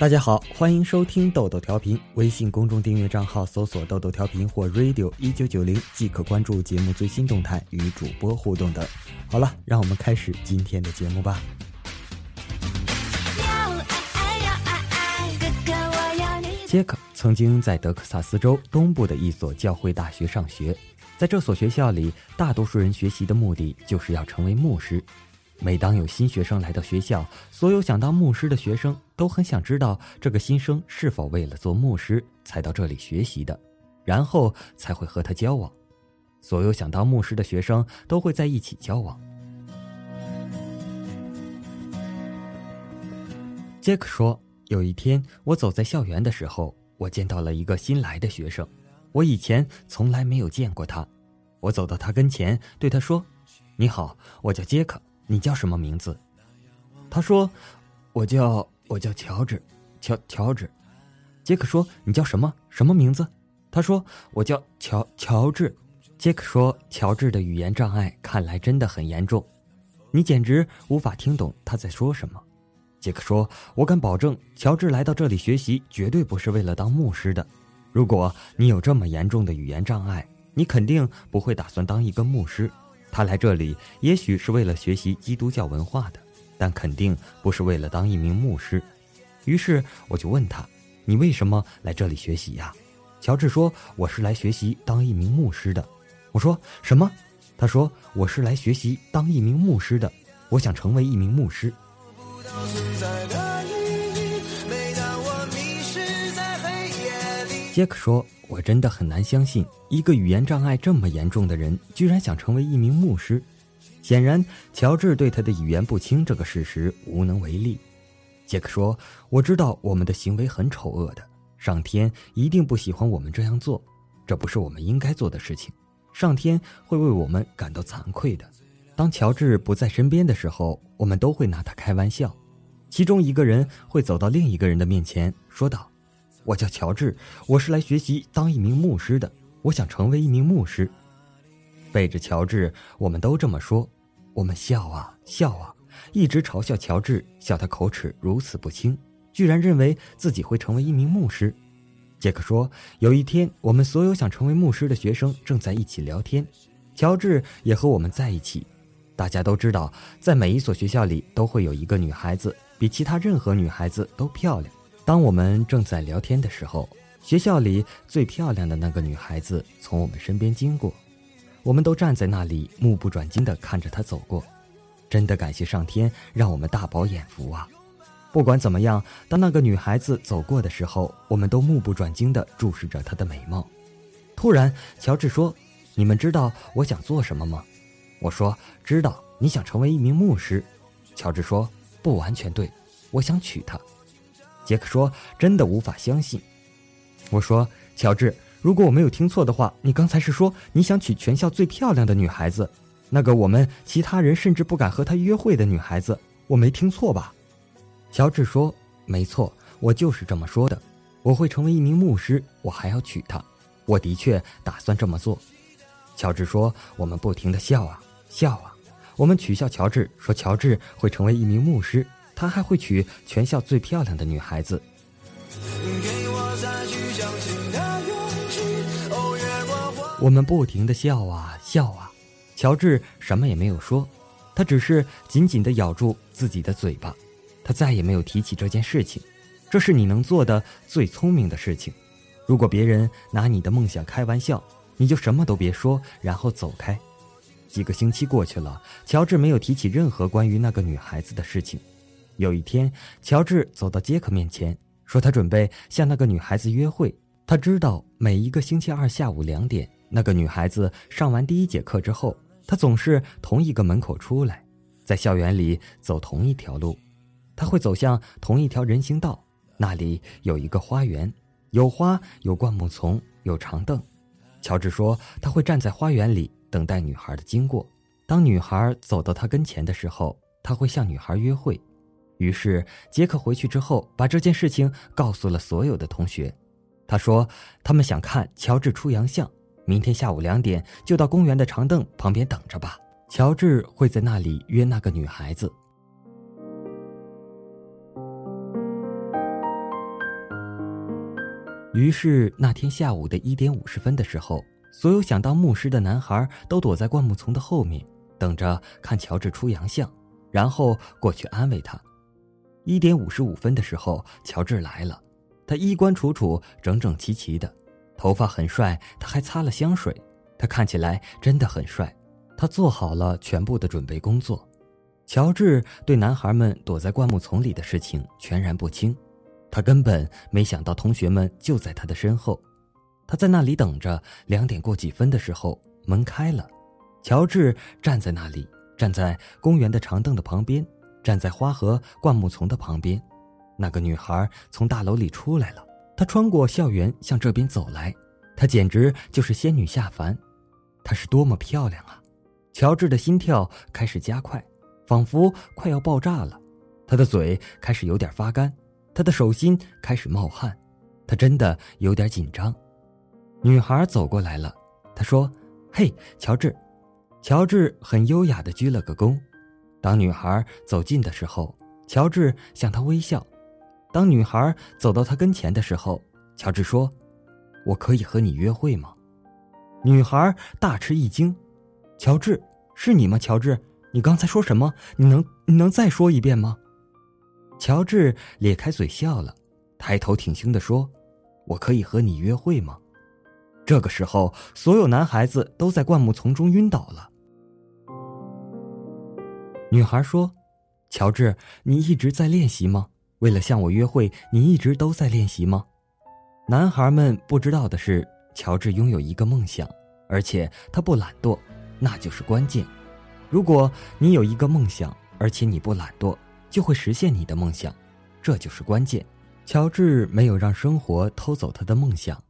大家好，欢迎收听豆豆调频。微信公众订阅账号搜索“豆豆调频”或 “radio 一九九零”，即可关注节目最新动态与主播互动的。好了，让我们开始今天的节目吧。杰克曾经在德克萨斯州东部的一所教会大学上学，在这所学校里，大多数人学习的目的就是要成为牧师。每当有新学生来到学校，所有想当牧师的学生都很想知道这个新生是否为了做牧师才到这里学习的，然后才会和他交往。所有想当牧师的学生都会在一起交往。杰克说：“有一天，我走在校园的时候，我见到了一个新来的学生，我以前从来没有见过他。我走到他跟前，对他说：‘你好，我叫杰克。’”你叫什么名字？他说：“我叫我叫乔治，乔乔治。”杰克说：“你叫什么什么名字？”他说：“我叫乔乔治。”杰克说：“乔治的语言障碍看来真的很严重，你简直无法听懂他在说什么。”杰克说：“我敢保证，乔治来到这里学习绝对不是为了当牧师的。如果你有这么严重的语言障碍，你肯定不会打算当一个牧师。”他来这里也许是为了学习基督教文化的，但肯定不是为了当一名牧师。于是我就问他：“你为什么来这里学习呀？”乔治说：“我是来学习当一名牧师的。”我说：“什么？”他说：“我是来学习当一名牧师的，我想成为一名牧师。”杰克说。我真的很难相信，一个语言障碍这么严重的人，居然想成为一名牧师。显然，乔治对他的语言不清这个事实无能为力。杰克说：“我知道我们的行为很丑恶的，上天一定不喜欢我们这样做，这不是我们应该做的事情。上天会为我们感到惭愧的。”当乔治不在身边的时候，我们都会拿他开玩笑。其中一个人会走到另一个人的面前，说道。我叫乔治，我是来学习当一名牧师的。我想成为一名牧师。背着乔治，我们都这么说。我们笑啊笑啊，一直嘲笑乔治，笑他口齿如此不清，居然认为自己会成为一名牧师。杰克说，有一天，我们所有想成为牧师的学生正在一起聊天，乔治也和我们在一起。大家都知道，在每一所学校里都会有一个女孩子，比其他任何女孩子都漂亮。当我们正在聊天的时候，学校里最漂亮的那个女孩子从我们身边经过，我们都站在那里目不转睛地看着她走过。真的感谢上天让我们大饱眼福啊！不管怎么样，当那个女孩子走过的时候，我们都目不转睛地注视着她的美貌。突然，乔治说：“你们知道我想做什么吗？”我说：“知道，你想成为一名牧师。”乔治说：“不完全对，我想娶她。”杰克说：“真的无法相信。”我说：“乔治，如果我没有听错的话，你刚才是说你想娶全校最漂亮的女孩子，那个我们其他人甚至不敢和她约会的女孩子，我没听错吧？”乔治说：“没错，我就是这么说的。我会成为一名牧师，我还要娶她。我的确打算这么做。”乔治说：“我们不停的笑啊笑啊，我们取笑乔治，说乔治会成为一名牧师。”他还会娶全校最漂亮的女孩子。我们不停的笑啊笑啊，乔治什么也没有说，他只是紧紧的咬住自己的嘴巴，他再也没有提起这件事情。这是你能做的最聪明的事情。如果别人拿你的梦想开玩笑，你就什么都别说，然后走开。几个星期过去了，乔治没有提起任何关于那个女孩子的事情。有一天，乔治走到杰克面前，说他准备向那个女孩子约会。他知道每一个星期二下午两点，那个女孩子上完第一节课之后，她总是同一个门口出来，在校园里走同一条路。她会走向同一条人行道，那里有一个花园，有花，有灌木丛，有长凳。乔治说他会站在花园里等待女孩的经过。当女孩走到他跟前的时候，他会向女孩约会。于是，杰克回去之后，把这件事情告诉了所有的同学。他说：“他们想看乔治出洋相，明天下午两点就到公园的长凳旁边等着吧。乔治会在那里约那个女孩子。”于是那天下午的一点五十分的时候，所有想当牧师的男孩都躲在灌木丛的后面，等着看乔治出洋相，然后过去安慰他。一点五十五分的时候，乔治来了，他衣冠楚楚，整整齐齐的，头发很帅，他还擦了香水，他看起来真的很帅。他做好了全部的准备工作。乔治对男孩们躲在灌木丛里的事情全然不清。他根本没想到同学们就在他的身后，他在那里等着。两点过几分的时候，门开了，乔治站在那里，站在公园的长凳的旁边，站在花和灌木丛的旁边。那个女孩从大楼里出来了，她穿过校园向这边走来，她简直就是仙女下凡。她是多么漂亮啊！乔治的心跳开始加快，仿佛快要爆炸了，他的嘴开始有点发干。他的手心开始冒汗，他真的有点紧张。女孩走过来了，她说：“嘿，乔治。”乔治很优雅的鞠了个躬。当女孩走近的时候，乔治向她微笑。当女孩走到他跟前的时候，乔治说：“我可以和你约会吗？”女孩大吃一惊：“乔治，是你吗？乔治，你刚才说什么？你能你能再说一遍吗？”乔治咧开嘴笑了，抬头挺胸地说：“我可以和你约会吗？”这个时候，所有男孩子都在灌木丛中晕倒了。女孩说：“乔治，你一直在练习吗？为了向我约会，你一直都在练习吗？”男孩们不知道的是，乔治拥有一个梦想，而且他不懒惰，那就是关键。如果你有一个梦想，而且你不懒惰，就会实现你的梦想，这就是关键。乔治没有让生活偷走他的梦想。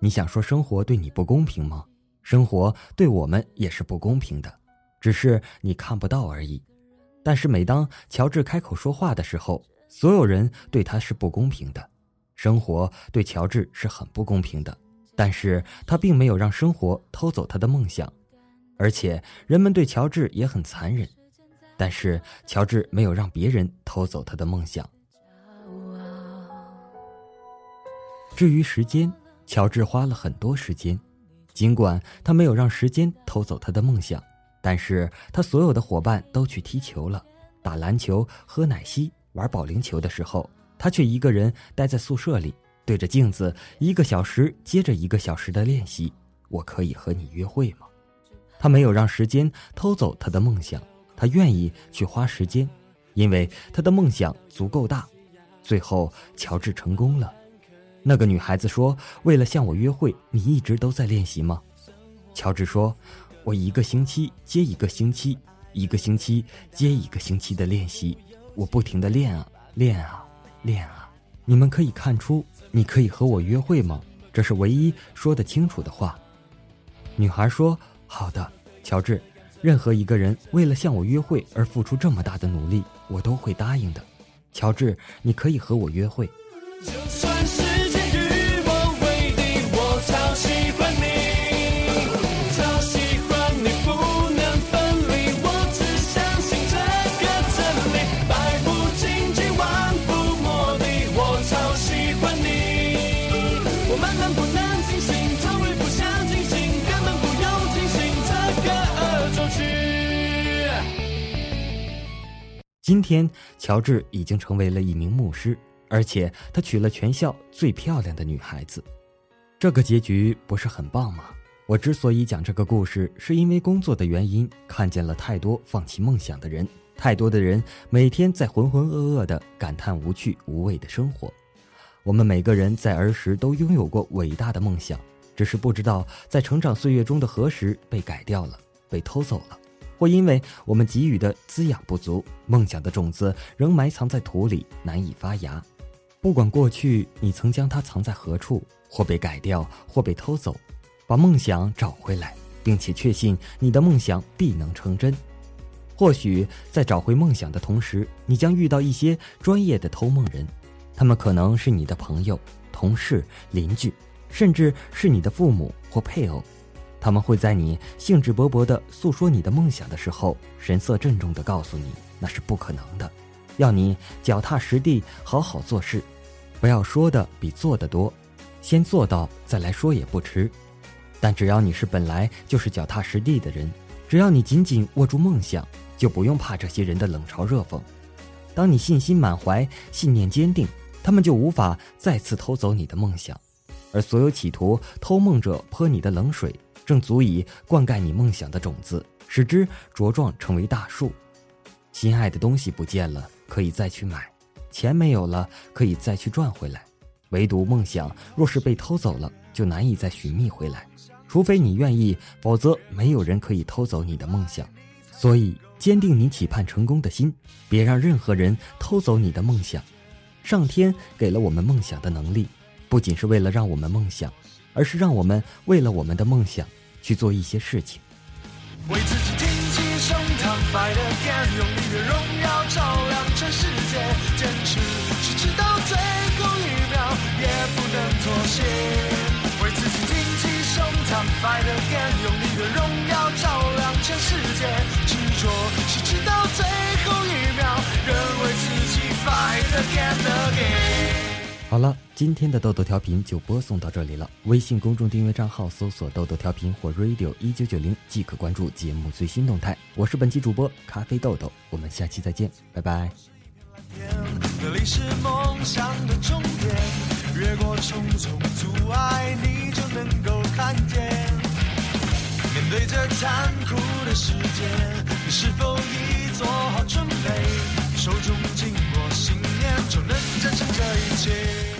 你想说生活对你不公平吗？生活对我们也是不公平的，只是你看不到而已。但是每当乔治开口说话的时候，所有人对他是不公平的。生活对乔治是很不公平的，但是他并没有让生活偷走他的梦想，而且人们对乔治也很残忍。但是乔治没有让别人偷走他的梦想。至于时间，乔治花了很多时间，尽管他没有让时间偷走他的梦想，但是他所有的伙伴都去踢球了、打篮球、喝奶昔、玩保龄球的时候，他却一个人待在宿舍里，对着镜子一个小时接着一个小时的练习。我可以和你约会吗？他没有让时间偷走他的梦想。他愿意去花时间，因为他的梦想足够大。最后，乔治成功了。那个女孩子说：“为了向我约会，你一直都在练习吗？”乔治说：“我一个星期接一个星期，一个星期接一个星期的练习，我不停的练啊练啊练啊。你们可以看出，你可以和我约会吗？这是唯一说得清楚的话。”女孩说：“好的，乔治。”任何一个人为了向我约会而付出这么大的努力，我都会答应的。乔治，你可以和我约会。今天，乔治已经成为了一名牧师，而且他娶了全校最漂亮的女孩子。这个结局不是很棒吗？我之所以讲这个故事，是因为工作的原因，看见了太多放弃梦想的人，太多的人每天在浑浑噩噩的感叹无趣无味的生活。我们每个人在儿时都拥有过伟大的梦想，只是不知道在成长岁月中的何时被改掉了，被偷走了。或因为我们给予的滋养不足，梦想的种子仍埋藏在土里，难以发芽。不管过去你曾将它藏在何处，或被改掉，或被偷走，把梦想找回来，并且确信你的梦想必能成真。或许在找回梦想的同时，你将遇到一些专业的偷梦人，他们可能是你的朋友、同事、邻居，甚至是你的父母或配偶。他们会在你兴致勃勃地诉说你的梦想的时候，神色郑重地告诉你那是不可能的，要你脚踏实地，好好做事，不要说的比做的多。先做到再来说也不迟。但只要你是本来就是脚踏实地的人，只要你紧紧握住梦想，就不用怕这些人的冷嘲热讽。当你信心满怀、信念坚定，他们就无法再次偷走你的梦想。而所有企图偷梦者泼你的冷水，正足以灌溉你梦想的种子，使之茁壮成为大树。心爱的东西不见了，可以再去买；钱没有了，可以再去赚回来。唯独梦想，若是被偷走了，就难以再寻觅回来。除非你愿意，否则没有人可以偷走你的梦想。所以，坚定你期盼成功的心，别让任何人偷走你的梦想。上天给了我们梦想的能力，不仅是为了让我们梦想，而是让我们为了我们的梦想去做一些事情。为自己挺起胸膛，fight again，用你的荣耀照亮全世界，坚持是直到最后一秒，也不能妥协。为自己挺起胸膛 fight again，用你的荣耀照亮全世界，执着是直到最后一秒，仍为自己 fight again again。好了，今天的豆豆调频就播送到这里了。微信公众订阅账号搜索“豆豆调频”或 “radio 一九九零”即可关注节目最新动态。我是本期主播咖啡豆豆，我们下期再见，拜拜。那里是梦想的终点，越过重重阻碍，你就能够看见。面对这残酷的世界，你是否已做好准备？手中紧握信念，就能战胜这一切。